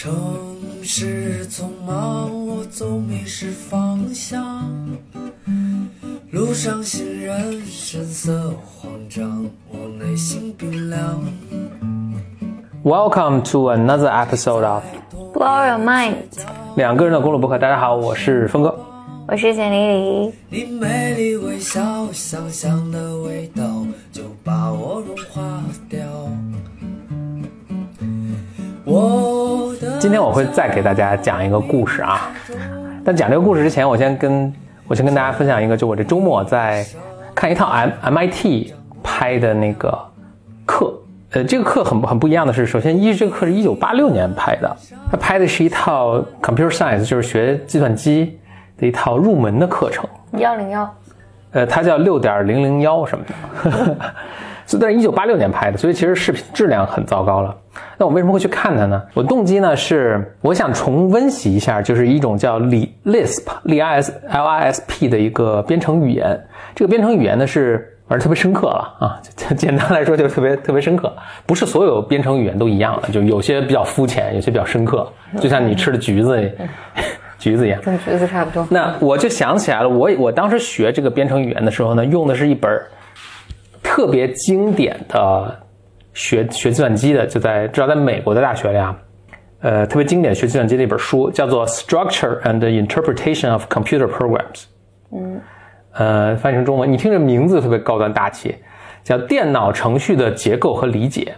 城市匆忙，我总迷失方向。路上行人神色慌张，我内心冰凉。Welcome to another episode of Blow your mind，两个人的公路博客。大家好，我是峰哥。我是简丽丽。你美丽微笑，香香的味道就把我融化掉。我的今天我会再给大家讲一个故事啊，但讲这个故事之前，我先跟我先跟大家分享一个，就我这周末在看一套 M MIT 拍的那个课。呃，这个课很不很不一样的是，首先一这个课是一九八六年拍的，他拍的是一套 computer science，就是学计算机的一套入门的课程。幺零幺，呃，它叫六点零零幺什么的，是一九八六年拍的，所以其实视频质量很糟糕了。那我为什么会去看它呢？我动机呢是我想重温习一下，就是一种叫 Lisp L I S L I S P 的一个编程语言。这个编程语言呢是。而特别深刻了啊！简单来说就是特别特别深刻，不是所有编程语言都一样的，就有些比较肤浅，有些比较深刻，就像你吃的橘子，橘子一样，跟橘子差不多。那我就想起来了，我我当时学这个编程语言的时候呢，用的是一本特别经典的学学计算机的，就在至少在美国的大学里啊，呃，特别经典学计算机的一本书，叫做《Structure and Interpretation of Computer Programs》。嗯。呃，翻译成中文，你听这名字特别高端大气，叫《电脑程序的结构和理解》。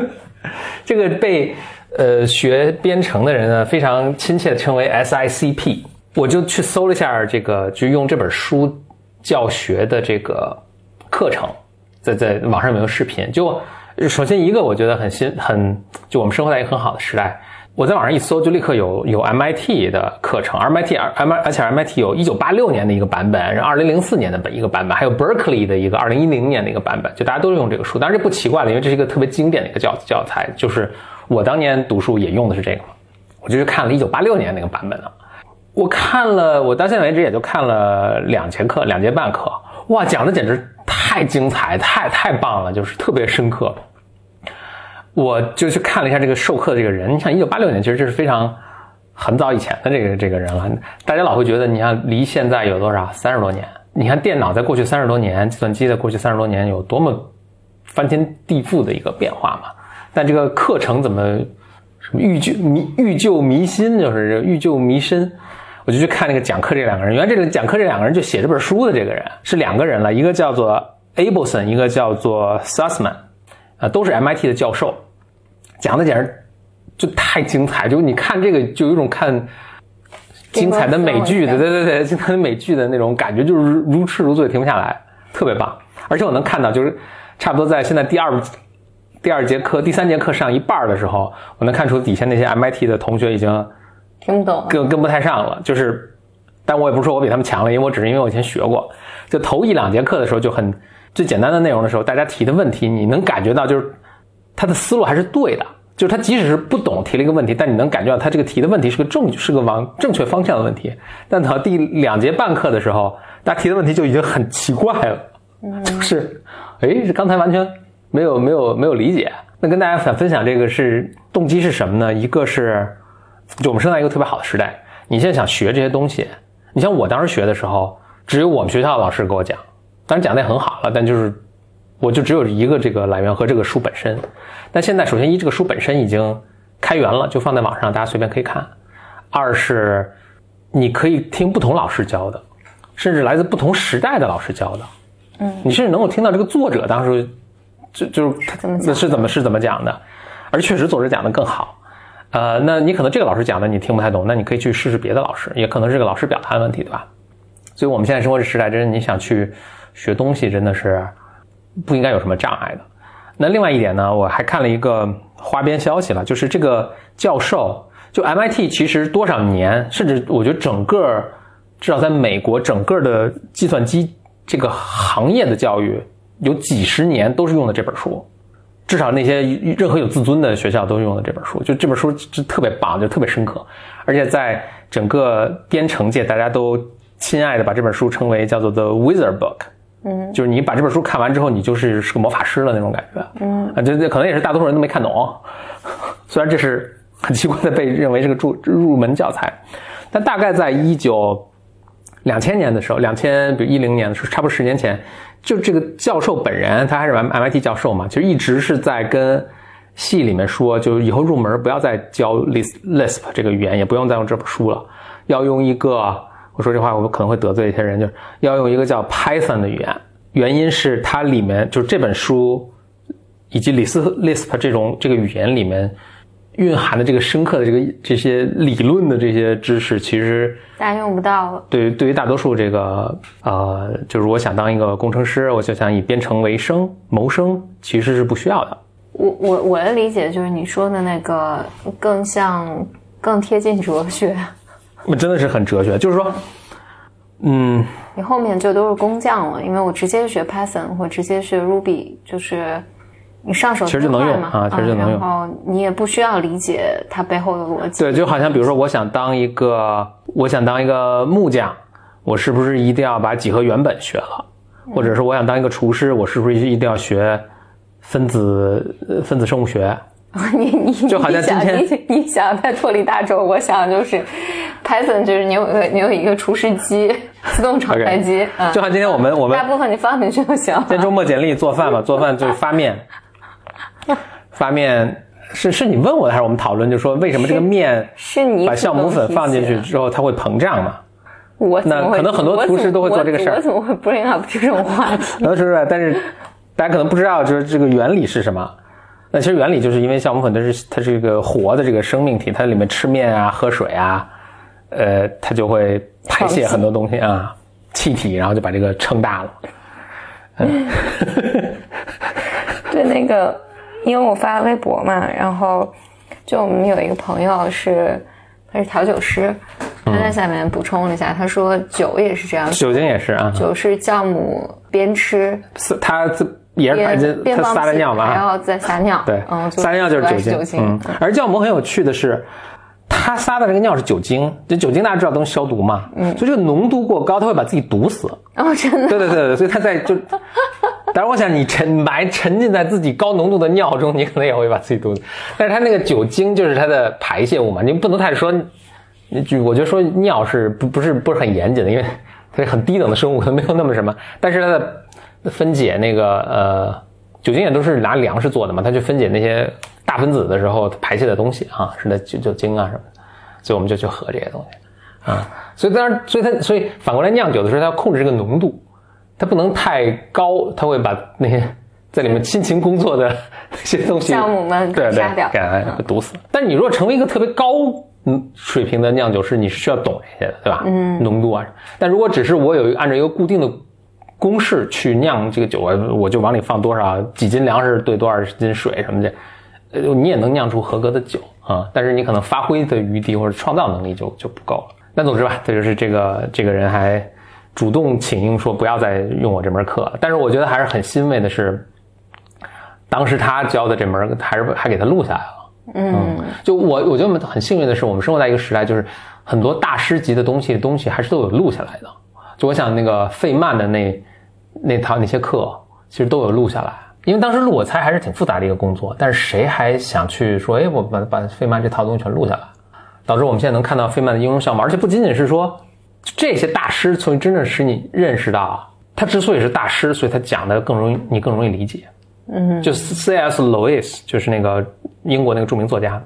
这个被呃学编程的人呢非常亲切的称为 SICP。我就去搜了一下这个，就用这本书教学的这个课程，在在网上有没有视频？就首先一个，我觉得很新，很就我们生活在一个很好的时代。我在网上一搜，就立刻有有 MIT 的课程，MIT M 而且 MIT 有一九八六年的一个版本，然后二零零四年的本一个版本，还有 Berkeley 的一个二零一零年的一个版本，就大家都用这个书。当然这不奇怪了，因为这是一个特别经典的一个教教材，就是我当年读书也用的是这个。我就去看了一九八六年那个版本了，我看了，我到现在为止也就看了两节课，两节半课，哇，讲的简直太精彩，太太棒了，就是特别深刻。我就去看了一下这个授课的这个人，你想，一九八六年其实这是非常很早以前的这个这个人了。大家老会觉得，你看离现在有多少？三十多年。你看电脑在过去三十多年，计算机在过去三十多年有多么翻天地覆的一个变化嘛？但这个课程怎么什么欲救迷欲救迷心，就是欲救迷深。我就去看那个讲课这两个人，原来这个讲课这两个人就写这本书的这个人是两个人了，一个叫做 Abelson，一个叫做 Sussman。啊，都是 MIT 的教授，讲的简直就太精彩，就你看这个就有一种看精彩的美剧的，对对对，精彩的美剧的那种感觉，就是如痴如醉，停不下来，特别棒。而且我能看到，就是差不多在现在第二第二节课、第三节课上一半的时候，我能看出底下那些 MIT 的同学已经听不懂，跟跟不太上了。就是，但我也不是说我比他们强了，因为我只是因为我以前学过，就头一两节课的时候就很。最简单的内容的时候，大家提的问题，你能感觉到就是他的思路还是对的，就是他即使是不懂提了一个问题，但你能感觉到他这个提的问题是个正是个往正确方向的问题。但到第两节半课的时候，大家提的问题就已经很奇怪了，就是哎，刚才完全没有没有没有理解。那跟大家想分享这个是动机是什么呢？一个是就我们生在一个特别好的时代，你现在想学这些东西，你像我当时学的时候，只有我们学校的老师给我讲。当然讲的也很好了，但就是我就只有一个这个来源和这个书本身。但现在首先一这个书本身已经开源了，就放在网上，大家随便可以看。二是你可以听不同老师教的，甚至来自不同时代的老师教的。嗯，你甚至能够听到这个作者当时就就是他是怎么是怎么讲的，而确实作者讲的更好。呃，那你可能这个老师讲的你听不太懂，那你可以去试试别的老师，也可能是这个老师表达的问题，对吧？所以我们现在生活这时代，真是你想去。学东西真的是不应该有什么障碍的。那另外一点呢，我还看了一个花边消息了，就是这个教授，就 MIT 其实多少年，甚至我觉得整个至少在美国整个的计算机这个行业的教育有几十年都是用的这本书，至少那些任何有自尊的学校都用的这本书。就这本书就特别棒，就特别深刻，而且在整个编程界，大家都亲爱的把这本书称为叫做 The Wizard Book。嗯，就是你把这本书看完之后，你就是是个魔法师了那种感觉。嗯，啊，这这可能也是大多数人都没看懂，虽然这是很奇怪的被认为是个入入门教材，但大概在一九两千年的时候，两千比如一零年的时候，差不多十年前，就这个教授本人，他还是 MIT 教授嘛，其实一直是在跟系里面说，就以后入门不要再教 Lisp Lisp 这个语言，也不用再用这本书了，要用一个，我说这话我可能会得罪一些人，就是要用一个叫 Python 的语言，原因是它里面就是这本书以及李斯 Lisp 这种这个语言里面。蕴含的这个深刻的这个这些理论的这些知识，其实大家用不到了。对，对于大多数这个呃，就是我想当一个工程师，我就想以编程为生谋生，其实是不需要的。我我我的理解就是你说的那个更像更贴近哲学。那真的是很哲学，就是说，嗯，你后面就都是工匠了，因为我直接学 Python 或直接学 Ruby，就是你上手其实就能用嘛啊其实就能用然后你也不需要理解它背后的逻辑。对，就好像比如说，我想当一个，我想当一个木匠，我是不是一定要把几何原本学了？或者是我想当一个厨师，我是不是一定要学分子呃分子生物学？你你就好像今天你想你你想再脱离大众，我想就是 Python 就是你有一个你有一个厨师机，自动炒菜机，嗯，就像今天我们我们大部分你放进去就行了。今天周末简历做饭嘛，做饭就是发面，发面是是你问我的还是我们讨论？就说为什么这个面是你把酵母粉放进去之后它会膨胀嘛？我那可能很多厨师都会做这个事儿我怎么会 bring up 这种话题？然 后是不是？但是大家可能不知道，就是这个原理是什么。那其实原理就是因为酵母粉它是它是一个活的这个生命体，它里面吃面啊、喝水啊，呃，它就会排泄很多东西啊，气体，然后就把这个撑大了。对，那个，因为我发了微博嘛，然后就我们有一个朋友是他是调酒师，他在下面补充了一下，他说酒也是这样，酒精也是啊，酒是酵母边吃是它这也是排边边它撒的尿嘛啊。还要再撒尿，对，嗯，撒尿就是酒精。酒精，嗯，而酵母很有趣的是，它撒的这个尿是酒精，这酒精大家知道能消毒嘛，嗯，所以这个浓度过高，它会把自己毒死。哦，真的，对对对对，所以它在就，但是我想你沉埋沉浸在自己高浓度的尿中，你可能也会把自己毒死。但是它那个酒精就是它的排泄物嘛，你不能太说，你就我觉得说尿是不不是不是很严谨的，因为它是很低等的生物，它没有那么什么，但是它的分解那个呃酒精也都是拿粮食做的嘛，它去分解那些大分子的时候排泄的东西啊，是那酒酒精啊什么的，所以我们就去喝这些东西啊，所以当然，所以它所以反过来酿酒的时候，它要控制这个浓度，它不能太高，它会把那些在里面辛勤工作的那些东西酵母们 对对杀掉给给毒死。但你如果成为一个特别高嗯水平的酿酒师，你是需要懂这些的，对吧？嗯，浓度啊。但如果只是我有按照一个固定的公式去酿这个酒，我我就往里放多少几斤粮食兑多少斤水什么的，呃，你也能酿出合格的酒啊。但是你可能发挥的余地或者创造能力就就不够了。那总之吧，这就是这个这个人还主动请缨说不要再用我这门课了。但是我觉得还是很欣慰的是，当时他教的这门还是还给他录下来了。嗯，就我我觉得我们很幸运的是，我们生活在一个时代，就是很多大师级的东西东西还是都有录下来的。就我想那个费曼的那那套那些课，其实都有录下来。因为当时录，我猜还是挺复杂的一个工作，但是谁还想去说，哎，我把把费曼这套东西全录下来，导致我们现在能看到费曼的应用项目，而且不仅仅是说这些大师，所以真正使你认识到，他之所以是大师，所以他讲的更容易，你更容易理解。嗯，就 C.S. Lewis 就是那个英国那个著名作家，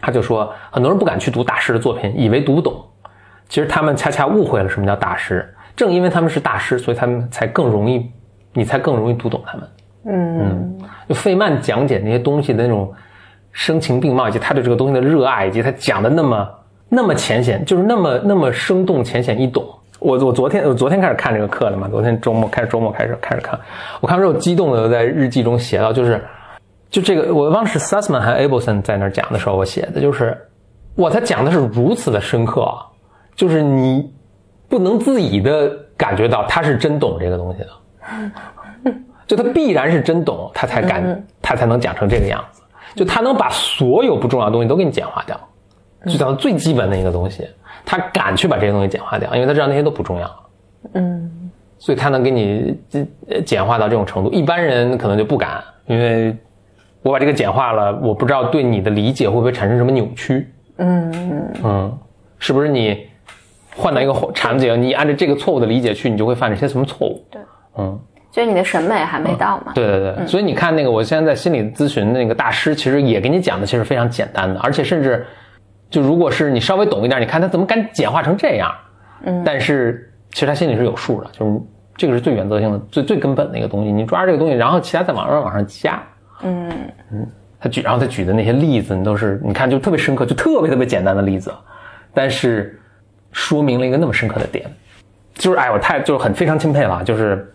他就说，很多人不敢去读大师的作品，以为读不懂，其实他们恰恰误会了什么叫大师。正因为他们是大师，所以他们才更容易，你才更容易读懂他们。嗯，就费曼讲解那些东西的那种声情并茂，以及他对这个东西的热爱，以及他讲的那么那么浅显，就是那么那么生动、浅显易懂。我我昨天我昨天开始看这个课了嘛，昨天周末开始周末开始开始看，我看完之后激动的在日记中写到，就是就这个我忘了是 Sussman 还是 Abelson 在那儿讲的时候我写的，就是哇，他讲的是如此的深刻啊，就是你不能自已的感觉到他是真懂这个东西的。就他必然是真懂，他才敢，他才能讲成这个样子。就他能把所有不重要的东西都给你简化掉，就讲到最基本的一个东西，他敢去把这些东西简化掉，因为他知道那些都不重要。嗯，所以他能给你简简化到这种程度，一般人可能就不敢，因为我把这个简化了，我不知道对你的理解会不会产生什么扭曲。嗯嗯，是不是你换到一个场景，你按照这个错误的理解去，你就会犯一些什么错误？对，嗯，就是你的审美还没到嘛。对对对，所以你看那个，我现在在心理咨询那个大师，其实也给你讲的其实非常简单的，而且甚至就如果是你稍微懂一点，你看他怎么敢简化成这样？嗯，但是其实他心里是有数的，就是这个是最原则性的、最最根本的一个东西。你抓着这个东西，然后其他再往上往上加。嗯嗯，他举，然后他举的那些例子，你都是你看就特别深刻，就特别特别简单的例子，但是说明了一个那么深刻的点，就是哎，我太就是很非常钦佩了，就是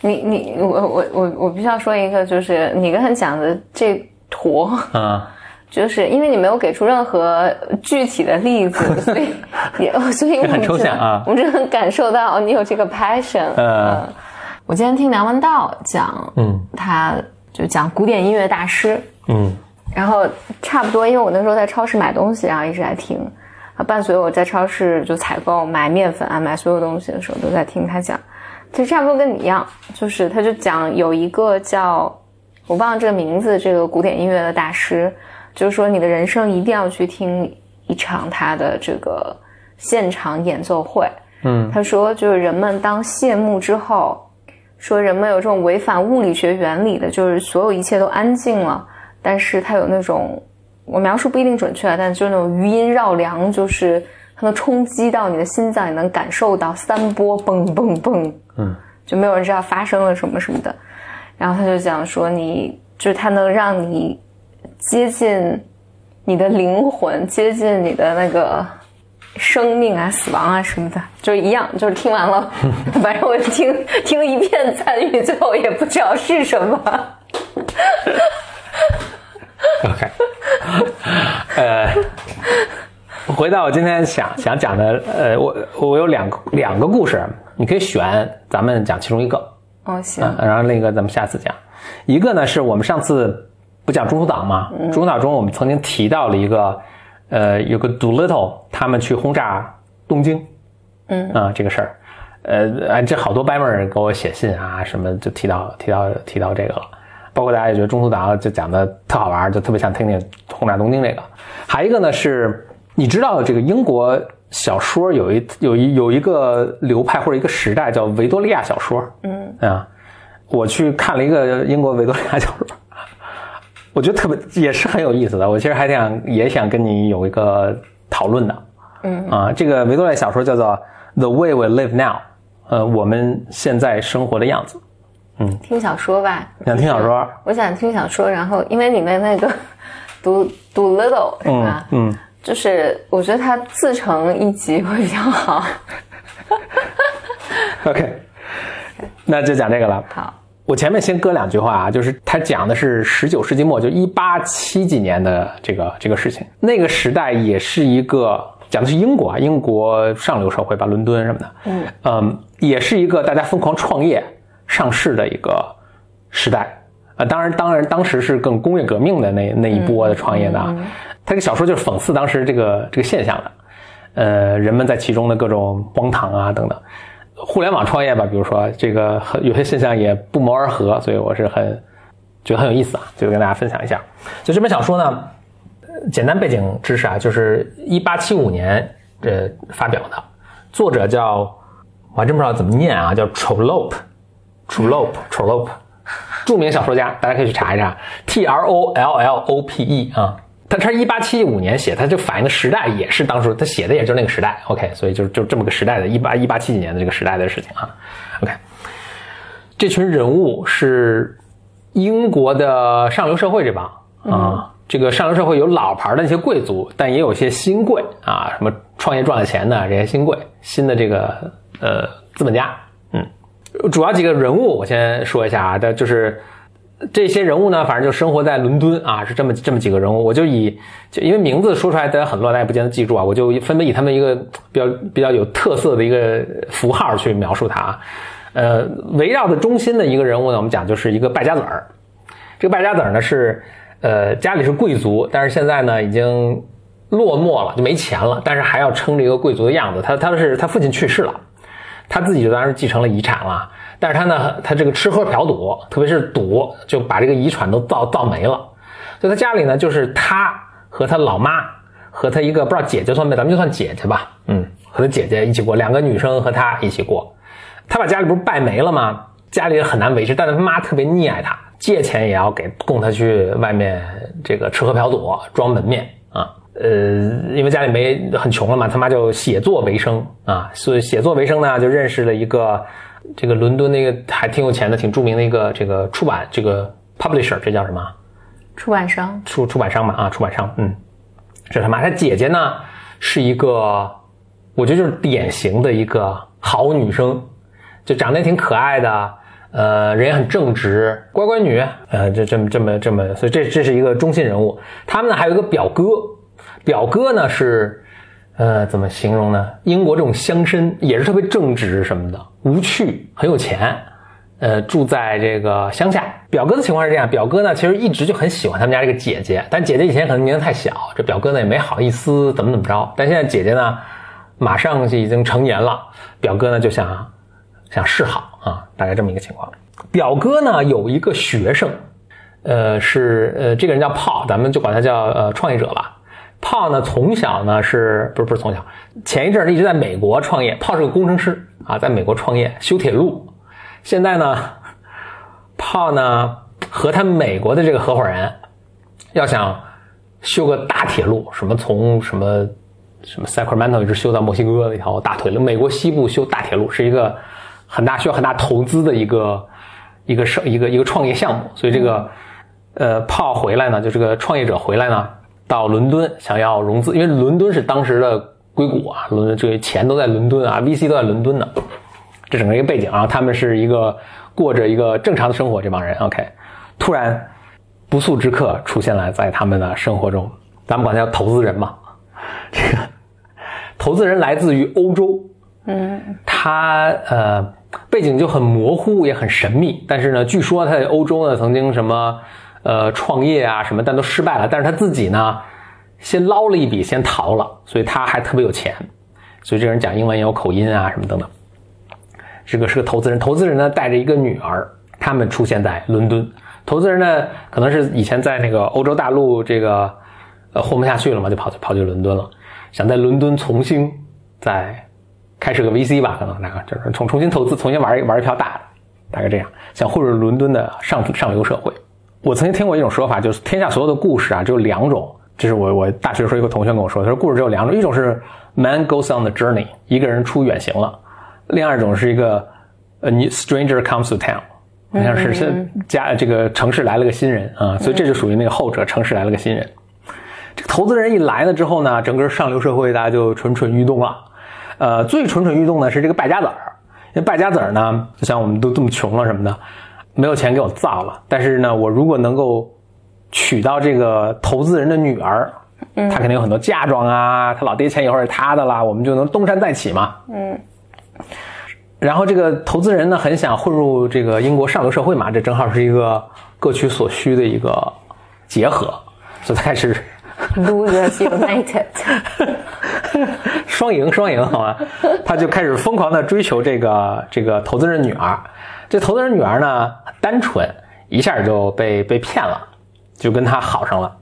你你我我我我必须要说一个，就是你刚才讲的这坨啊。就是因为你没有给出任何具体的例子，所以也所以我们很抽象啊，我们只能感受到你有这个 passion。呃，我今天听梁文道讲，嗯，他就讲古典音乐大师，嗯，然后差不多，因为我那时候在超市买东西，然后一直在听，啊，伴随我在超市就采购买面粉啊，买所有东西的时候都在听他讲，其实差不多跟你一样，就是他就讲有一个叫我忘了这个名字，这个古典音乐的大师。就是说，你的人生一定要去听一场他的这个现场演奏会。嗯，他说，就是人们当谢幕之后，说人们有这种违反物理学原理的，就是所有一切都安静了，但是他有那种我描述不一定准确，但就是那种余音绕梁，就是它能冲击到你的心脏，你能感受到三波蹦蹦蹦，嗯，就没有人知道发生了什么什么的。然后他就讲说，你就是它能让你。接近你的灵魂，接近你的那个生命啊、死亡啊什么的，就是一样。就是听完了，反正我听听一遍参与，最后也不知道是什么。OK，呃，回到我今天想想讲的，呃，我我有两个两个故事，你可以选，咱们讲其中一个。哦，行。然后另一个咱们下次讲。一个呢，是我们上次。不讲中途岛吗？中途岛中，我们曾经提到了一个，呃，有个 Doolittle，他们去轰炸东京，嗯啊，这个事儿，呃，这好多白妹儿给我写信啊，什么就提到提到提到这个了，包括大家也觉得中途岛就讲的特好玩，就特别想听听轰炸东京这个。还一个呢是，你知道这个英国小说有一有一有一个流派或者一个时代叫维多利亚小说，嗯啊，我去看了一个英国维多利亚小说。我觉得特别也是很有意思的，我其实还想也想跟你有一个讨论的，嗯啊，这个维多利亚小说叫做《The Way We Live Now》，呃，我们现在生活的样子，嗯，听小说吧，想听小说，我想听小说，然后因为里面那个 读读 little 是吧？嗯，就是我觉得它自成一集会比较好。OK，那就讲这个了。好。我前面先搁两句话啊，就是他讲的是十九世纪末，就一八七几年的这个这个事情。那个时代也是一个讲的是英国啊，英国上流社会吧，伦敦什么的，嗯嗯，也是一个大家疯狂创业上市的一个时代啊。当然，当然，当时是更工业革命的那那一波的创业的。他这个小说就是讽刺当时这个这个现象的，呃，人们在其中的各种荒唐啊等等。互联网创业吧，比如说这个有些现象也不谋而合，所以我是很觉得很有意思啊，就跟大家分享一下。就这本小说呢，简单背景知识啊，就是一八七五年呃发表的，作者叫我还真不知道怎么念啊，叫 Trollope，Trollope，Trollope，著名小说家，大家可以去查一查，T R O L L O P E 啊。他他是一八七五年写，他就反映的时代也是当时他写的，也就是那个时代。OK，所以就就这么个时代的，一八一八七几年的这个时代的事情啊。OK，这群人物是英国的上流社会这帮啊，这个上流社会有老牌的那些贵族，但也有些新贵啊，什么创业赚了钱的这些新贵，新的这个呃资本家。主要几个人物我先说一下啊，的就是。这些人物呢，反正就生活在伦敦啊，是这么这么几个人物。我就以就因为名字说出来大家很乱，大家不见得记住啊。我就分别以他们一个比较比较有特色的一个符号去描述他啊。呃，围绕的中心的一个人物呢，我们讲就是一个败家子儿。这个败家子儿呢是呃家里是贵族，但是现在呢已经落寞了，就没钱了，但是还要撑着一个贵族的样子。他他是他父亲去世了，他自己就当然继承了遗产了。但是他呢，他这个吃喝嫖赌，特别是赌，就把这个遗产都造造没了。所以他家里呢，就是他和他老妈和他一个不知道姐姐算没，咱们就算姐姐吧，嗯，和他姐姐一起过，两个女生和他一起过。他把家里不是败没了吗？家里很难维持，但是他妈特别溺爱他，借钱也要给供他去外面这个吃喝嫖赌，装门面。呃，因为家里没很穷了嘛，他妈就写作为生啊，所以写作为生呢，就认识了一个这个伦敦那个还挺有钱的、挺著名的一个这个出版这个 publisher，这叫什么？出版商，出出版商嘛啊，出版商，嗯，这他妈他姐姐呢是一个，我觉得就是典型的一个好女生，就长得也挺可爱的，呃，人也很正直，乖乖女，呃，这这么这么这么，所以这这是一个中心人物。他们呢还有一个表哥，表哥呢是，呃，怎么形容呢？英国这种乡绅也是特别正直什么的，无趣，很有钱。呃，住在这个乡下。表哥的情况是这样，表哥呢其实一直就很喜欢他们家这个姐姐，但姐姐以前可能年龄太小，这表哥呢也没好意思怎么怎么着。但现在姐姐呢，马上就已经成年了，表哥呢就想想示好啊，大概这么一个情况。表哥呢有一个学生，呃，是呃这个人叫炮，咱们就管他叫呃创业者吧。炮呢从小呢是不是不是从小，前一阵儿一直在美国创业。炮是个工程师啊，在美国创业修铁路。现在呢，炮呢和他美国的这个合伙人要想修个大铁路，什么从什么什么 Sacramento 一直修到墨西哥的一条大腿路，美国西部修大铁路是一个很大需要很大投资的一个一个生一个一个创业项目，所以这个呃炮回来呢，就这个创业者回来呢，到伦敦想要融资，因为伦敦是当时的硅谷啊，伦敦这个钱都在伦敦啊，VC 都在伦敦呢。这整个一个背景啊，他们是一个过着一个正常的生活，这帮人 OK，突然不速之客出现了在他们的生活中，咱们管他叫投资人嘛。这个投资人来自于欧洲，嗯，他呃背景就很模糊，也很神秘，但是呢，据说他在欧洲呢曾经什么呃创业啊什么，但都失败了，但是他自己呢先捞了一笔，先逃了，所以他还特别有钱，所以这人讲英文也有口音啊什么等等。这个是个投资人，投资人呢带着一个女儿，他们出现在伦敦。投资人呢可能是以前在那个欧洲大陆这个呃混不下去了嘛，就跑去跑去伦敦了，想在伦敦重新再开始个 VC 吧，可能那个就是重重新投资，重新玩一玩一票大的，大概这样，想混入伦敦的上上流社会。我曾经听过一种说法，就是天下所有的故事啊只有两种，这是我我大学时候一个同学跟我说，他说故事只有两种，一种是 man goes on the journey，一个人出远行了。另二种是一个，呃，你 stranger comes to town，好像是是家这个城市来了个新人啊，所以这就属于那个后者，城市来了个新人。这个投资人一来了之后呢，整个上流社会大家就蠢蠢欲动了。呃，最蠢蠢欲动的是这个败家子儿，因为败家子儿呢，就像我们都这么穷了什么的，没有钱给我造了。但是呢，我如果能够娶到这个投资人的女儿，他肯定有很多嫁妆啊，他老爹钱以后是他的啦，我们就能东山再起嘛。嗯。然后这个投资人呢，很想混入这个英国上流社会嘛，这正好是一个各取所需的一个结合，所以他开始 losers united，双赢双赢好吗？他就开始疯狂的追求这个这个投资人女儿，这投资人女儿呢单纯，一下就被被骗了，就跟他好上了。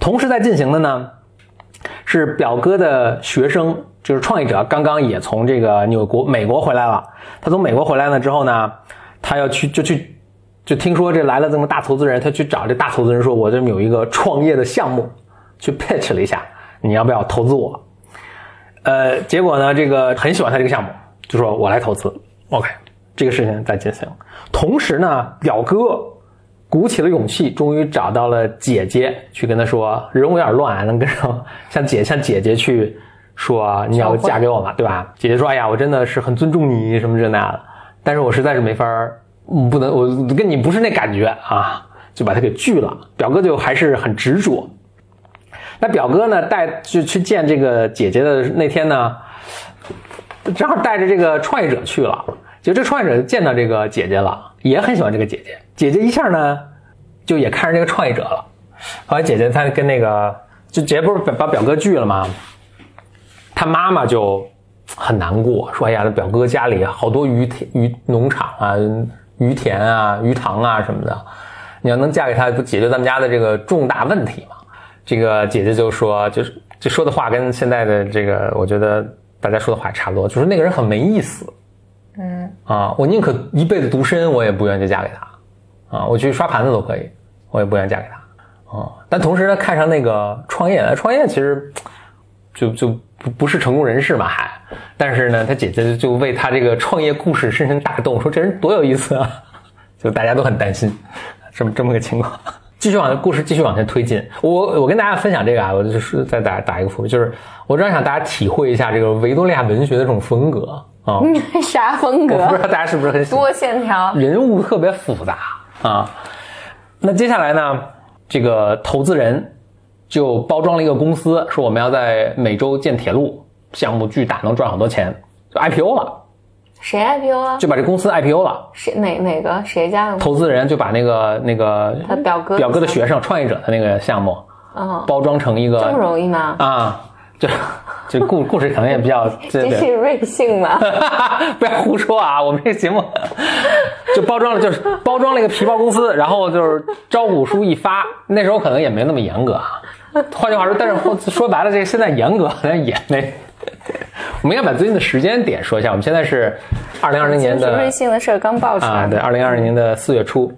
同时在进行的呢，是表哥的学生。就是创业者刚刚也从这个纽国美国回来了。他从美国回来了之后呢，他要去就去，就听说这来了这么大投资人，他去找这大投资人说：“我这有一个创业的项目，去 pitch 了一下，你要不要投资我？”呃，结果呢，这个很喜欢他这个项目，就说我来投资。OK，这个事情在进行。同时呢，表哥鼓起了勇气，终于找到了姐姐，去跟他说：“人有点乱，能跟上像姐 像姐姐去。”说你要嫁给我嘛，对吧？姐姐说：“哎呀，我真的是很尊重你，什么这那的，但是我实在是没法不能，我跟你不是那感觉啊，就把他给拒了。”表哥就还是很执着。那表哥呢，带就去见这个姐姐的那天呢，正好带着这个创业者去了。就这创业者见到这个姐姐了，也很喜欢这个姐姐。姐姐一下呢，就也看上这个创业者了。后来姐姐她跟那个，就姐姐不是把表哥拒了吗？他妈妈就很难过，说：“哎呀，那表哥家里好多鱼田、鱼农场啊、鱼田啊、鱼塘啊什么的，你要能嫁给他，不解决咱们家的这个重大问题吗？这个姐姐就说，就是就说的话跟现在的这个，我觉得大家说的话差不多，就是那个人很没意思。嗯啊，我宁可一辈子独身，我也不愿意嫁给他。啊，我去刷盘子都可以，我也不愿意嫁给他。啊，但同时呢，看上那个创业，创业其实就就不不是成功人士嘛，还，但是呢，他姐姐就为他这个创业故事深深打动，说这人多有意思啊，就大家都很担心，这么这么个情况。继续往故事继续往前推进，我我跟大家分享这个啊，我就是再打打一个伏笔，就是我主要想大家体会一下这个维多利亚文学的这种风格啊，啥风格？我不知道大家是不是很喜欢多线条，人物特别复杂啊。那接下来呢，这个投资人就包装了一个公司，说我们要在美洲建铁路，项目巨大，能赚好多钱，就 IPO 了。谁 IPO 啊？就把这公司 IPO 了。谁哪哪个谁家的？投资人就把那个那个他表哥表哥的学生创业者的那个项目，哦，包装成一个这么容易吗？啊，就就故故事可能也比较 这是瑞幸吗？不要胡说啊！我们这节目 就包装了，就是包装了一个皮包公司，然后就是招股书一发，那时候可能也没那么严格啊。换句话说，但是说白了，这现在严格好像也没。我们应该把最近的时间点说一下。我们现在是二零二零年的瑞幸的事儿刚爆出来啊，对，二零二零年的四月初，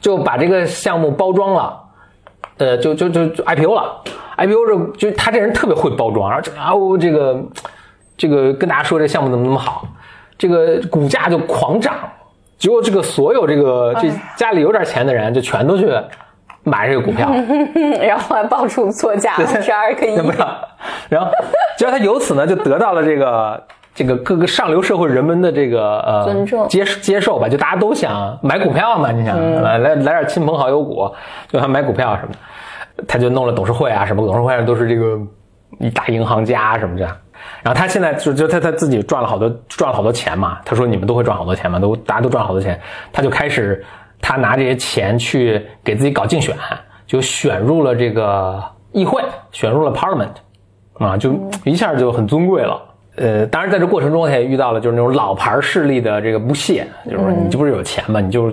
就把这个项目包装了，呃，就就就就 IPO 了。IPO 这就他这人特别会包装，然后就啊，我这个这个跟大家说这项目怎么怎么好，这个股价就狂涨，结果这个所有这个这家里有点钱的人就全都去。买这个股票，然后还爆出作价十二个亿，然后，结果他由此呢就得到了这个这个各个上流社会人们的这个呃尊重。接接受吧，就大家都想买股票嘛，你想来来来点亲朋好友股，就想买股票什么的，他就弄了董事会啊什么，董事会上都是这个一大银行家什么这样，然后他现在就就他他自己赚了好多赚了好多钱嘛，他说你们都会赚好多钱嘛，都大家都赚好多钱，他就开始。他拿这些钱去给自己搞竞选，就选入了这个议会，选入了 Parliament，啊，就一下就很尊贵了。呃，当然在这过程中他也遇到了就是那种老牌势力的这个不屑，就是说你这不是有钱吗？你就，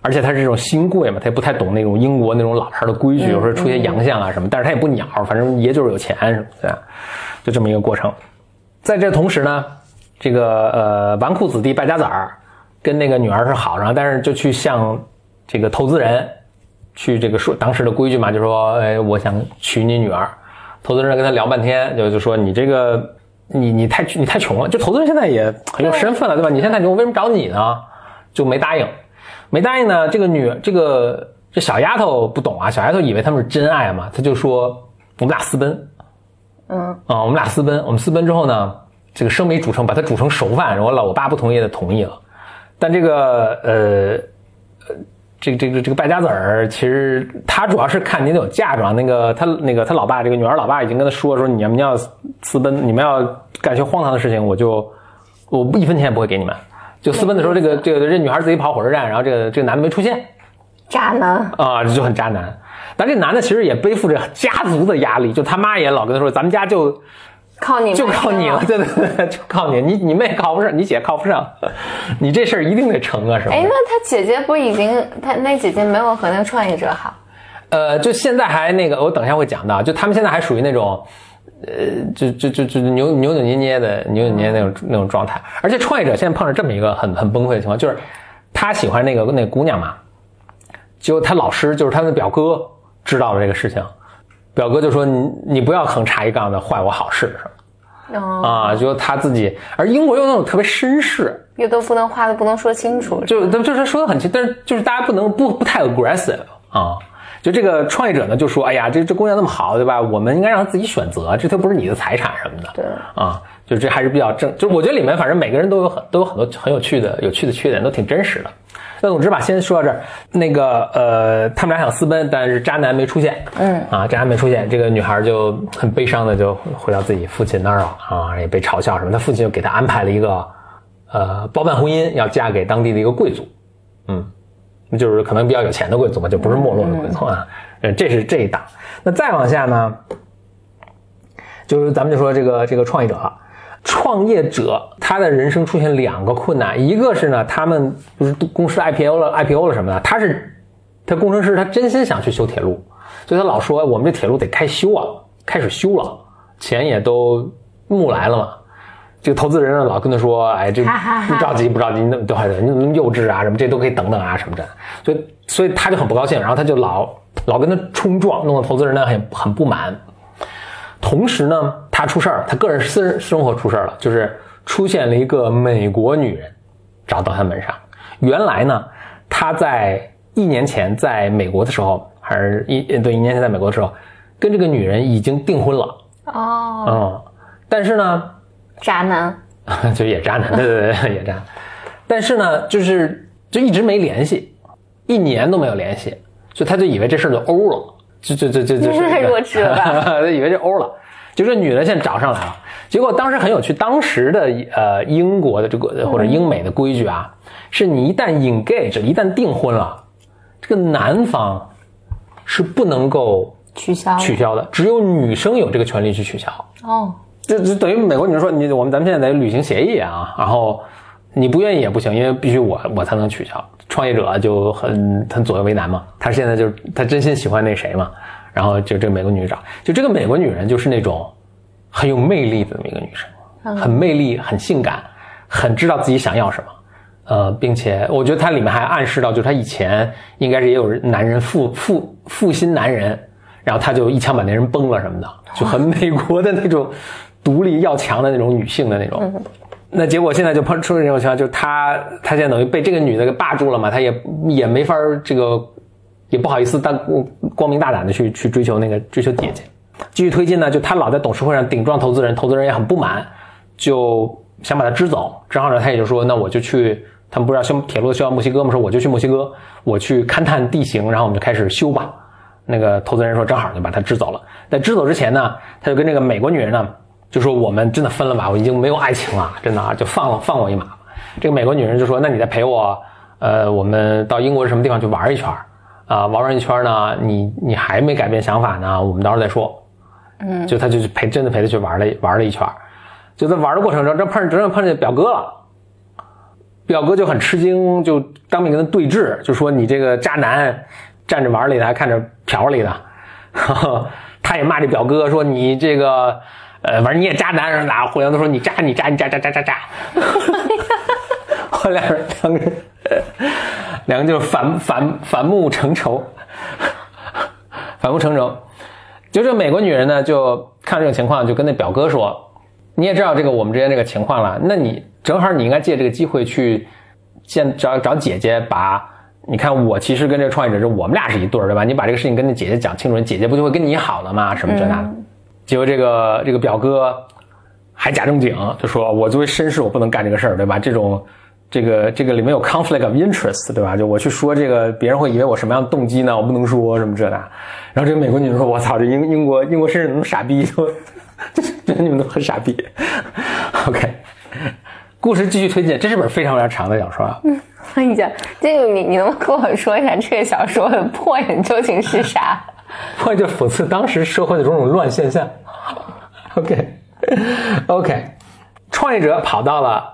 而且他是这种新贵嘛，他也不太懂那种英国那种老牌的规矩，有时候出些洋相啊什么，但是他也不鸟，反正爷就是有钱什么的，就这么一个过程。在这同时呢，这个呃纨绔子弟败家子儿。跟那个女儿是好上，但是就去向这个投资人去这个说当时的规矩嘛，就说，哎，我想娶你女儿。投资人跟他聊半天，就就说你这个你你太你太穷了。就投资人现在也很有身份了，对吧？你现在太穷，为什么找你呢？就没答应，没答应呢。这个女这个这小丫头不懂啊，小丫头以为他们是真爱嘛，她就说我们俩私奔。嗯啊，我们俩私奔，我们私奔之后呢，这个生米煮成，把它煮成熟饭。我老我爸不同意，的同意了。但这个呃呃，这个这个这个败家子儿，其实他主要是看你得有嫁妆。那个他那个他老爸，这个女儿老爸已经跟他说说，你们要私奔，你们要干些荒唐的事情，我就我一分钱也不会给你们。就私奔的时候，这个这个这女孩自己跑火车站，然后这个这个男的没出现，渣男啊，这就很渣男。但这男的其实也背负着家族的压力，就他妈也老跟他说，咱们家就。靠你就靠你了，对对对，就靠你，你你妹靠不上，你姐靠不上，你这事儿一定得成啊，是吧？哎，那他姐姐不已经，他那姐姐没有和那个创业者好？呃，就现在还那个，我等一下会讲到，就他们现在还属于那种，呃，就就就就扭扭扭捏捏的扭扭捏捏那种那种状态。而且创业者现在碰着这么一个很很崩溃的情况，就是他喜欢那个那姑娘嘛，结果他老师就是他的表哥知道了这个事情。表哥就说：“你你不要横插一杠子坏我好事，是吧？啊，就他自己，而英国又那种特别绅士，又都不能话都不能说清楚，就就是说的很清，但是就是大家不能不不太 aggressive 啊。就这个创业者呢，就说：哎呀，这这姑娘那么好，对吧？我们应该让她自己选择，这都不是你的财产什么的。对啊，就这还是比较正，就是我觉得里面反正每个人都有很都有很多很有趣的有趣的缺点，都挺真实的。”那总之吧，先说到这儿。那个呃，他们俩想私奔，但是渣男没出现。嗯啊，渣男没出现，这个女孩就很悲伤的就回到自己父亲那儿了啊，也被嘲笑什么。他父亲就给她安排了一个呃包办婚姻，要嫁给当地的一个贵族。嗯，就是可能比较有钱的贵族嘛，就不是没落的贵族啊。嗯，这是这一档。那再往下呢，就是咱们就说这个这个创业者。创业者他的人生出现两个困难，一个是呢，他们不是公司 IPO 了，IPO 了什么的，他是他工程师他真心想去修铁路，所以他老说我们这铁路得开修啊，开始修了，钱也都募来了嘛。这个投资人呢老跟他说，哎，这不着急不着急，你怎么都还你怎么那么幼稚啊？什么这都可以等等啊什么的。所以所以他就很不高兴，然后他就老老跟他冲撞，弄得投资人呢很很不满。同时呢，他出事儿，他个人私人生活出事儿了，就是出现了一个美国女人找到他门上。原来呢，他在一年前在美国的时候，还是一对一年前在美国的时候，跟这个女人已经订婚了，哦，嗯，但是呢，渣男，就也渣男，对对对，也渣。但是呢，就是就一直没联系，一年都没有联系，所以他就以为这事儿就欧了，就就就就就这 太弱智了 以为这欧了。就这女的现在找上来了，结果当时很有趣，当时的呃英国的这个或者英美的规矩啊，是你一旦 engage，一旦订婚了，这个男方是不能够取消取消的，只有女生有这个权利去取消。哦，这这等于美国女人说你我们咱们现在得履行协议啊，然后你不愿意也不行，因为必须我我才能取消。创业者就很很左右为难嘛，他现在就是他真心喜欢那谁嘛，然后就这个美国女人找，就这个美国女人就是那种很有魅力的一个女生，很魅力，很性感，很知道自己想要什么。呃，并且我觉得它里面还暗示到，就是她以前应该是也有男人负负负心男人，然后她就一枪把那人崩了什么的，就很美国的那种独立要强的那种女性的那种。那结果现在就碰出了这种情况，就是她她现在等于被这个女的给霸住了嘛，他也也没法儿这个也不好意思大光明大胆的去去追求那个追求姐姐。继续推进呢，就他老在董事会上顶撞投资人，投资人也很不满，就想把他支走。正好呢，他也就说，那我就去，他们不是要修铁路修到墨西哥吗？说我就去墨西哥，我去勘探地形，然后我们就开始修吧。那个投资人说，正好就把他支走了。在支走之前呢，他就跟这个美国女人呢，就说我们真的分了吧，我已经没有爱情了，真的啊，就放了放我一马吧。这个美国女人就说，那你再陪我，呃，我们到英国什么地方去玩一圈儿啊？玩完一圈呢，你你还没改变想法呢，我们到时候再说。嗯，就他就去陪真的陪他去玩了玩了一圈儿就在玩的过程中，正碰正碰见表哥了。表哥就很吃惊，就当面跟他对峙，就说你这个渣男，站着玩里的还看着嫖里的，他也骂这表哥说你这个，呃，反正你也渣男，然后俩互相都说你渣你渣你渣渣渣渣渣，后来两个人，两个就是反反反目成仇，反目成仇。就这美国女人呢，就看这种情况，就跟那表哥说：“你也知道这个我们之间这个情况了，那你正好你应该借这个机会去见找找姐姐，把你看我其实跟这个创业者是我们俩是一对儿，对吧？你把这个事情跟那姐姐讲清楚，姐姐不就会跟你好了吗？什么这那的。结果这个这个表哥还假正经，就说我作为绅士，我不能干这个事儿，对吧？这种这个这个里面有 conflict of interest，对吧？就我去说这个，别人会以为我什么样的动机呢？我不能说什么这那。然后这个美国女人说：“我操，这英英国英国绅士怎么傻逼？就觉得你们都很傻逼。”OK，故事继续推进，这是本非常非常长的小说啊。我跟你讲，这个你你能跟我说一下这个小说的 point 究竟是啥？或者讽刺当时社会的种种乱现象。OK，OK，创业者跑到了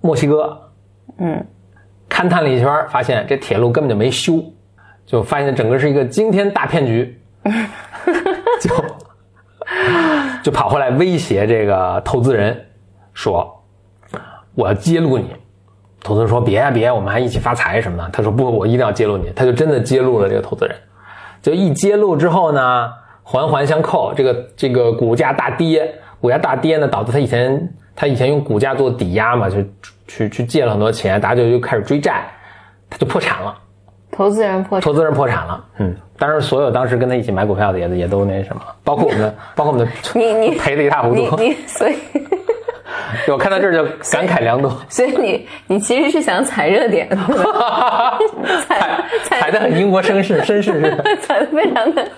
墨西哥，嗯，勘探了一圈，发现这铁路根本就没修，就发现整个是一个惊天大骗局，就就跑回来威胁这个投资人，说我要揭露你。投资人说别呀、别，我们还一起发财什么的。他说不，我一定要揭露你。他就真的揭露了这个投资人。就一揭露之后呢，环环相扣，这个这个股价大跌，股价大跌呢，导致他以前他以前用股价做抵押嘛，就去去借了很多钱，大家就又开始追债，他就破产了，投资人破产投资人破产了。嗯，当然所有当时跟他一起买股票的也也都那什么，包括我们的，包括我们的 你你赔的一塌糊涂。你你所以 我看到这儿就感慨良多，所以你你其实是想踩热点，对吧？踩踩的很英国绅士，绅士是吧。踩的非常的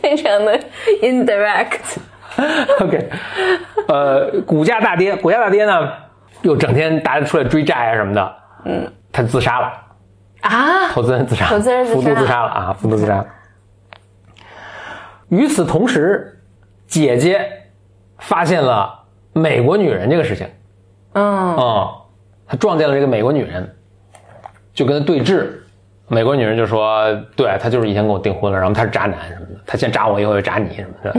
非常的 indirect。OK，呃，股价大跌，股价大跌呢，又整天大家出来追债啊什么的，嗯，他自杀了，啊，投资人自杀，投资人自杀了啊，幅度自杀了。与此同时，姐姐发现了美国女人这个事情，嗯啊、他撞见了这个美国女人，就跟她对峙，美国女人就说：“对他就是以前跟我订婚了，然后他是渣男什么的，他先渣我，以后又渣你什么的。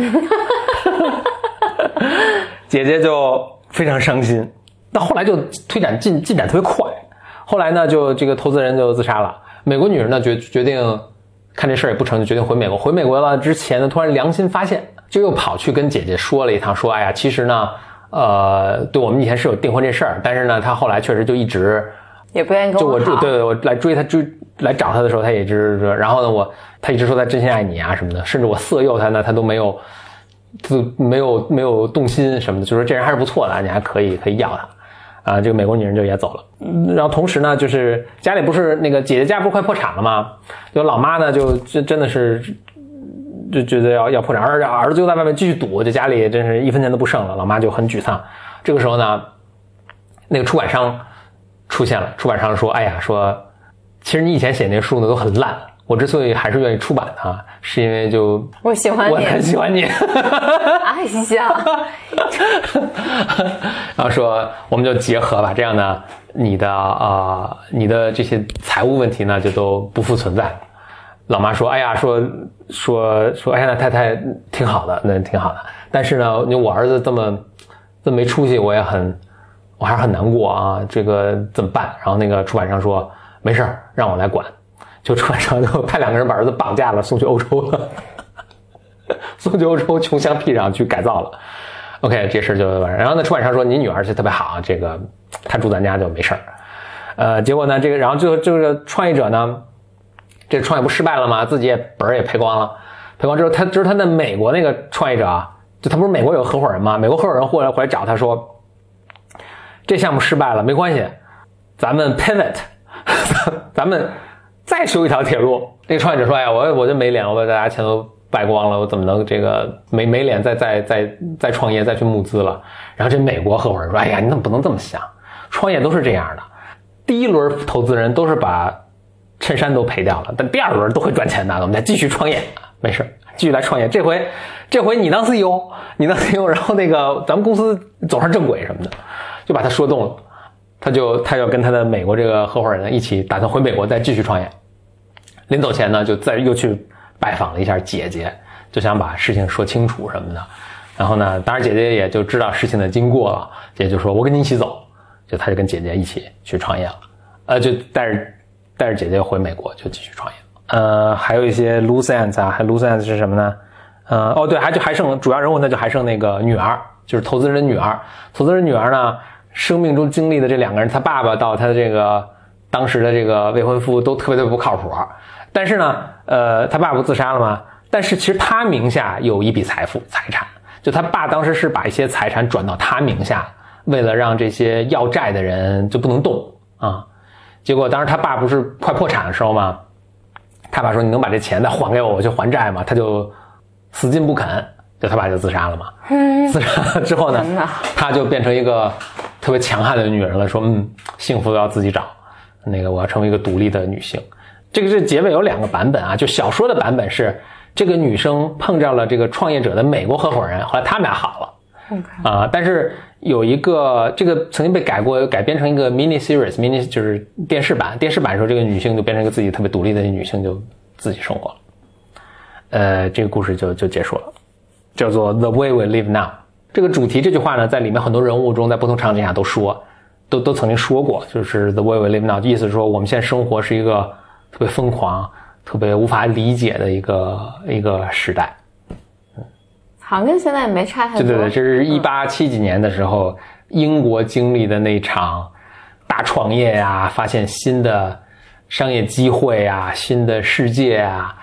”姐姐就非常伤心。那后来就推展进进展特别快，后来呢，就这个投资人就自杀了。美国女人呢决决定看这事儿也不成就决定回美国。回美国了之前呢，突然良心发现，就又跑去跟姐姐说了一趟，说：“哎呀，其实呢，呃，对我们以前是有订婚这事儿，但是呢，他后来确实就一直。”也不愿意跟我就我我好，对我来追他追来找他的时候，他也一直说，然后呢，我他一直说他真心爱你啊什么的，甚至我色诱他呢，他都没有，都没有没有动心什么的，就说这人还是不错的，你还可以可以要他，啊，这个美国女人就也走了，嗯然后同时呢，就是家里不是那个姐姐家不是快破产了吗？就老妈呢就真真的是。就觉得要要破产，而儿子又在外面继续赌，这家里真是一分钱都不剩了。老妈就很沮丧。这个时候呢，那个出版商出现了，出版商说：“哎呀，说其实你以前写那些书呢都很烂，我之所以还是愿意出版它，是因为就我喜欢你，我很喜欢你。哎呀，然后说我们就结合吧，这样呢，你的呃你的这些财务问题呢就都不复存在。老妈说：“哎呀，说说说，哎呀，那太太挺好的，那挺好的。但是呢，你我儿子这么这么没出息，我也很我还是很难过啊。这个怎么办？”然后那个出版商说：“没事，让我来管。”就出版商就派两个人把儿子绑架了，送去欧洲了，送去欧洲穷乡僻壤去改造了。OK，这事就完事。然后呢，出版商说：“你女儿是特别好，这个她住咱家就没事。”呃，结果呢，这个然后最后这个创业者呢。这创业不失败了吗？自己也本儿也赔光了，赔光之后，他就是他的美国那个创业者啊，就他不是美国有合伙人吗？美国合伙人后来回来找他说，这项目失败了，没关系，咱们 pivot，咱们再修一条铁路。那个创业者说，哎呀，我我就没脸，我把大家钱都败光了，我怎么能这个没没脸再再再再创业再去募资了？然后这美国合伙人说，哎呀，你怎么不能这么想？创业都是这样的，第一轮投资人都是把。衬衫都赔掉了，但第二轮都会赚钱的。我们再继续创业，没事，继续来创业。这回，这回你当 CEO，你当 CEO，然后那个咱们公司走上正轨什么的，就把他说动了。他就他要跟他的美国这个合伙人一起打算回美国再继续创业。临走前呢，就再又去拜访了一下姐姐，就想把事情说清楚什么的。然后呢，当然姐姐也就知道事情的经过了，姐姐就说：“我跟你一起走。”就他就跟姐姐一起去创业了，呃，就带着。带着姐姐回美国就继续创业。呃，还有一些 loose ends 啊，还 loose ends 是什么呢？呃，哦对，还就还剩主要人物，那就还剩那个女儿，就是投资人的女儿。投资人女儿呢，生命中经历的这两个人，他爸爸到他这个当时的这个未婚夫都特别的不靠谱。但是呢，呃，他爸不自杀了吗？但是其实他名下有一笔财富财产，就他爸当时是把一些财产转到他名下，为了让这些要债的人就不能动啊。结果当时他爸不是快破产的时候吗？他爸说：“你能把这钱再还给我，我去还债吗？”他就死劲不肯，就他爸就自杀了嘛。自杀之后呢，他就变成一个特别强悍的女人了，说：“嗯，幸福要自己找，那个我要成为一个独立的女性。”这个是结尾有两个版本啊，就小说的版本是这个女生碰着了这个创业者的美国合伙人，后来他们俩好了。啊，但是有一个这个曾经被改过，改编成一个 mini series，mini 就是电视版。电视版的时候，这个女性就变成一个自己特别独立的女性，就自己生活了。呃，这个故事就就结束了，叫做 The Way We Live Now。这个主题这句话呢，在里面很多人物中，在不同场景下都说，都都曾经说过，就是 The Way We Live Now，意思说我们现在生活是一个特别疯狂、特别无法理解的一个一个时代。好像跟现在也没差太多。对对对，这是一八七几年的时候，英国经历的那场大创业呀，发现新的商业机会啊，新的世界啊，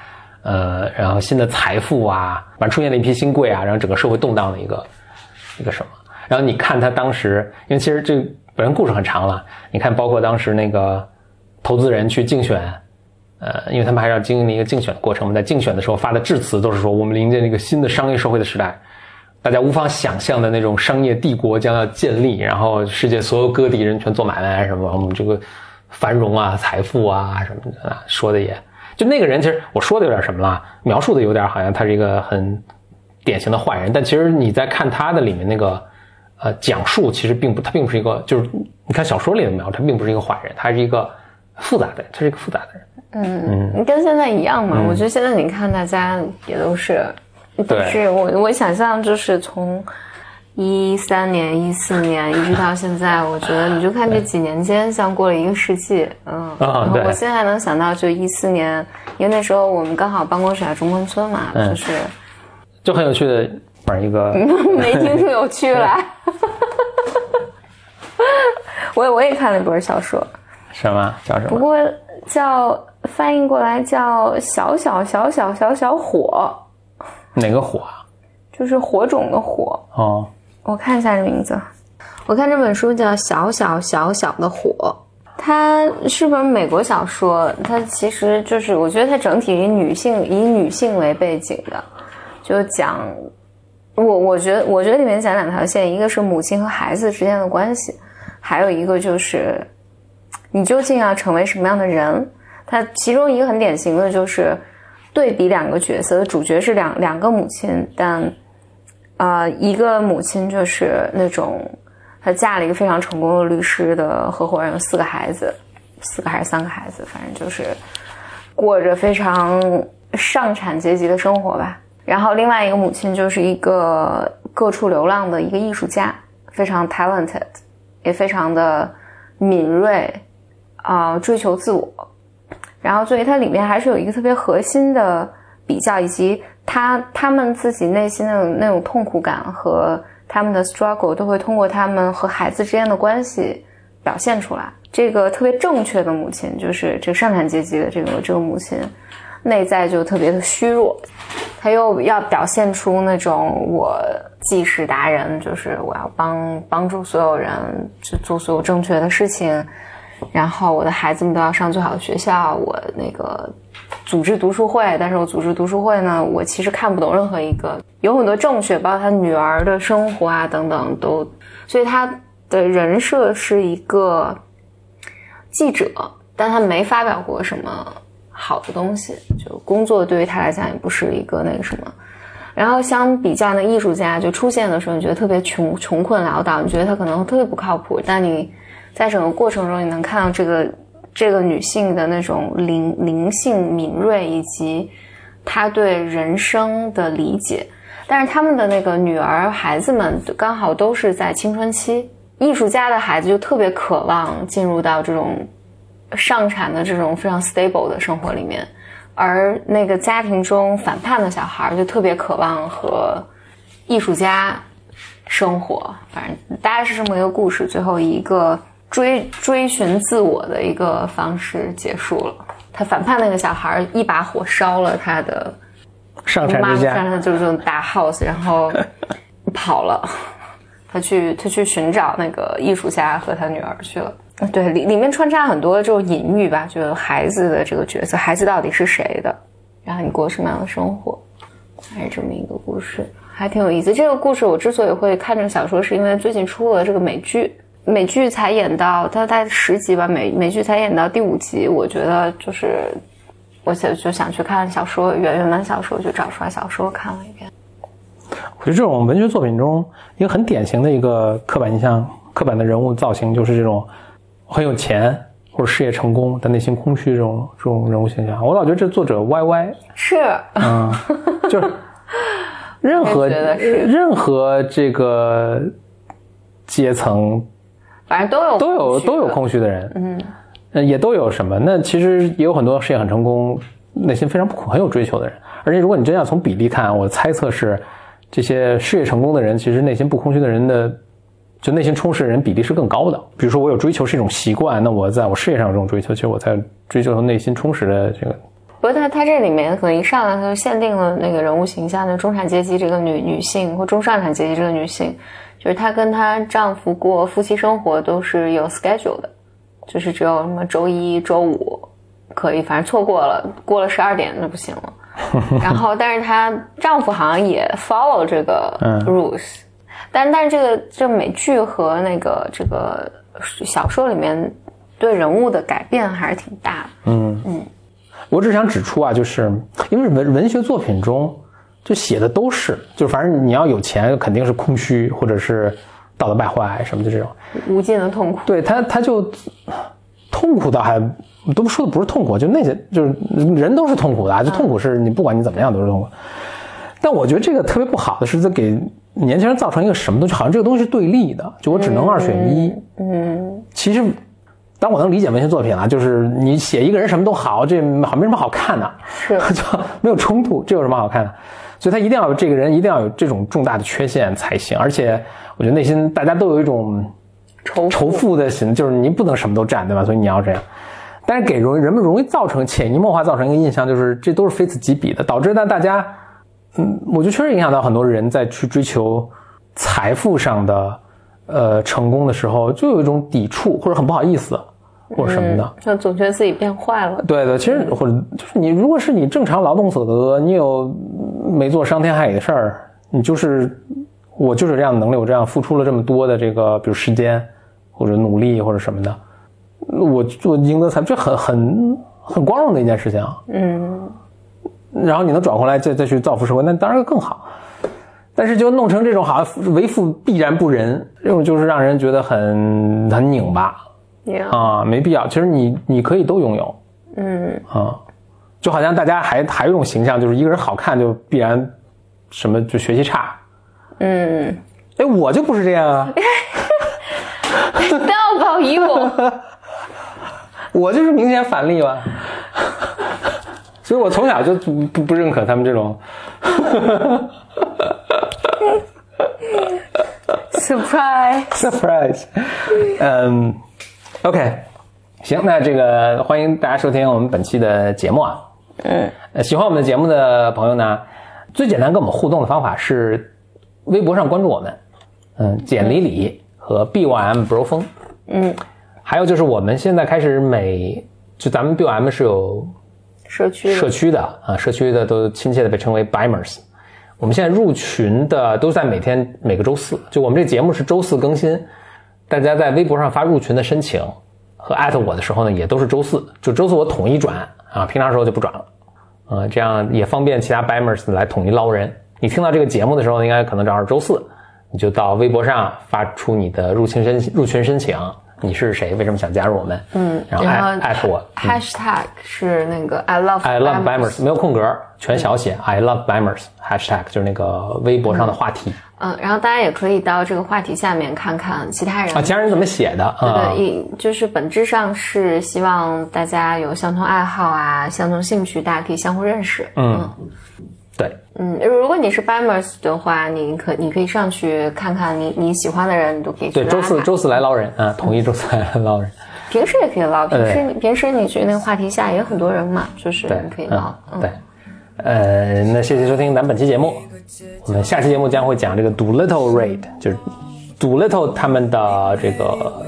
呃，然后新的财富啊，反正出现了一批新贵啊，然后整个社会动荡的一个一个什么。然后你看他当时，因为其实这本身故事很长了，你看包括当时那个投资人去竞选。呃，因为他们还是要经历一个竞选的过程。我们在竞选的时候发的致辞都是说，我们迎接一个新的商业社会的时代，大家无法想象的那种商业帝国将要建立，然后世界所有各地人全做买卖什么，我们这个繁荣啊、财富啊什么的，啊说的也就那个人，其实我说的有点什么了，描述的有点好像他是一个很典型的坏人，但其实你在看他的里面那个呃讲述，其实并不，他并不是一个，就是你看小说里的描述，他并不是一个坏人，他是一个。复杂的，他是一个复杂的人。嗯，跟现在一样嘛。我觉得现在你看大家也都是，都是我我想象就是从一三年、一四年一直到现在，我觉得你就看这几年间像过了一个世纪。嗯，啊，对。我现在能想到就一四年，因为那时候我们刚好办公室在中关村嘛，就是就很有趣的一个，没听出有趣来。我我也看了一本小说，什么叫什么？不过叫翻译过来叫小小小小小小火，哪个火啊？就是火种的火哦。我看一下这名字，我看这本书叫《小小小小的火》，它是本美国小说，它其实就是我觉得它整体以女性以女性为背景的，就讲我我觉得我觉得里面讲两条线，一个是母亲和孩子之间的关系。还有一个就是，你究竟要成为什么样的人？他其中一个很典型的就是对比两个角色主角是两两个母亲，但啊，一个母亲就是那种她嫁了一个非常成功的律师的合伙人，有四个孩子，四个还是三个孩子，反正就是过着非常上产阶级的生活吧。然后另外一个母亲就是一个各处流浪的一个艺术家，非常 talented。也非常的敏锐啊，追求自我，然后所以它里面还是有一个特别核心的比较，以及他他们自己内心的那种痛苦感和他们的 struggle 都会通过他们和孩子之间的关系表现出来。这个特别正确的母亲，就是这个上产阶级的这个这个母亲，内在就特别的虚弱，他又要表现出那种我。济世达人就是我要帮帮助所有人去做所有正确的事情，然后我的孩子们都要上最好的学校。我那个组织读书会，但是我组织读书会呢，我其实看不懂任何一个，有很多正确，包括他女儿的生活啊等等都，所以他的人设是一个记者，但他没发表过什么好的东西，就工作对于他来讲也不是一个那个什么。然后相比较，那艺术家就出现的时候，你觉得特别穷穷困潦倒，你觉得他可能特别不靠谱。但你在整个过程中，你能看到这个这个女性的那种灵灵性敏锐，以及她对人生的理解。但是他们的那个女儿孩子们刚好都是在青春期，艺术家的孩子就特别渴望进入到这种上产的这种非常 stable 的生活里面。而那个家庭中反叛的小孩就特别渴望和艺术家生活，反正大概是这么一个故事，最后一个追追寻自我的一个方式结束了。他反叛那个小孩一把火烧了他的上产之家，就是这种大 house，然后 跑了。他去他去寻找那个艺术家和他女儿去了。对，里里面穿插很多这种隐喻吧，就是孩子的这个角色，孩子到底是谁的？然后你过什么样的生活？还是这么一个故事，还挺有意思。这个故事我之所以会看这个小说，是因为最近出了这个美剧，美剧才演到它大概十集吧，美美剧才演到第五集，我觉得就是我想就想去看小说原原版小说，就找出来小说看了一遍。我觉得这种文学作品中一个很典型的一个刻板印象、刻板的人物造型，就是这种。很有钱或者事业成功但内心空虚这种这种人物形象，我老觉得这作者歪歪是，嗯，就是任何 任何这个阶层，反正都有都有都有空虚的人，嗯，也都有什么？那其实也有很多事业很成功、内心非常不很有追求的人。而且如果你真要从比例看，我猜测是这些事业成功的人，其实内心不空虚的人的。就内心充实的人比例是更高的。比如说，我有追求是一种习惯，那我在我事业上有这种追求，其实我在追求内心充实的这个。不过，他他这里面可能一上来他就限定了那个人物形象，就中产阶级这个女女性或中上产阶级这个女性，就是她跟她丈夫过夫妻生活都是有 schedule 的，就是只有什么周一周五可以，反正错过了过了十二点那不行了。然后，但是她丈夫好像也 follow 这个 rules。但但是这个这美剧和那个这个小说里面对人物的改变还是挺大的。嗯嗯，我只想指出啊，就是因为文文学作品中就写的都是，就反正你要有钱肯定是空虚或者是道德败坏什么的这种无尽的痛苦。对他他就痛苦倒还都说的不是痛苦，就那些就是人都是痛苦的啊，就痛苦是你不管你怎么样都是痛苦。但我觉得这个特别不好的是在给年轻人造成一个什么东西，好像这个东西是对立的，就我只能二选一。嗯其实，当我能理解文学作品啊，就是你写一个人什么都好，这好没什么好看的，是 就没有冲突，这有什么好看的？所以他一定要有这个人一定要有这种重大的缺陷才行，而且我觉得内心大家都有一种仇仇富的心，就是你不能什么都占，对吧？所以你要这样。但是给容人们容易造成潜移默化造成一个印象，就是这都是非此即彼的，导致呢大家，嗯，我觉得确实影响到很多人在去追求财富上的呃成功的时候，就有一种抵触或者很不好意思或者什么的。就总觉得自己变坏了。对对，其实或者就是你，如果是你正常劳动所得，你有没做伤天害理的事儿，你就是我就是这样的能力，我这样付出了这么多的这个，比如时间或者努力或者什么的，我我赢得财，这很很很光荣的一件事情啊。嗯然后你能转回来再再去造福社会，那当然更好。但是就弄成这种好像为富必然不仁，这种就是让人觉得很很拧巴啊，没必要。其实你你可以都拥有。嗯啊，就好像大家还还有一种形象，就是一个人好看就必然什么就学习差。嗯，哎，我就不是这样啊，不要保疑我。我就是明显反例嘛。所以我从小就不不不认可他们这种。Surprise！surprise。嗯，OK，行，那这个欢迎大家收听我们本期的节目啊。嗯。呃，喜欢我们的节目的朋友呢，最简单跟我们互动的方法是微博上关注我们，嗯，简里里和 BYM Bro 风，嗯，还有就是我们现在开始每就咱们 BYM 是有社区社区的啊，社区的都亲切的被称为 Bimers。我们现在入群的都在每天每个周四，就我们这节目是周四更新，大家在微博上发入群的申请和艾特我的时候呢，也都是周四，就周四我统一转啊，平常时候就不转了，呃，这样也方便其他 Bimers 来统一捞人。你听到这个节目的时候，应该可能正好是周四，你就到微博上发出你的入群申入群申请，你是谁，为什么想加入我们？嗯，然后艾艾特我。hashtag 是那个 I love I love Bimers 没有空格，全小写。I love Bimers hashtag 就是那个微博上的话题嗯，然后大家也可以到这个话题下面看看其他人啊，其他人怎么写的啊？对，一就是本质上是希望大家有相同爱好啊、相同兴趣，大家可以相互认识。嗯，对，嗯，如果你是 Bamers 的话，你可你可以上去看看你你喜欢的人，你都可以去对，周四周四来捞人啊，统一周四来 捞人。平时也可以捞，平时你平时你去那个话题下也有很多人嘛，就是可以捞。嗯，对。呃，那谢谢收听咱本期节目，我们下期节目将会讲这个 Doolittle Raid，就是 Doolittle 他们的这个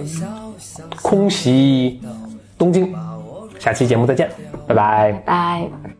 空袭东京。下期节目再见，拜拜。拜。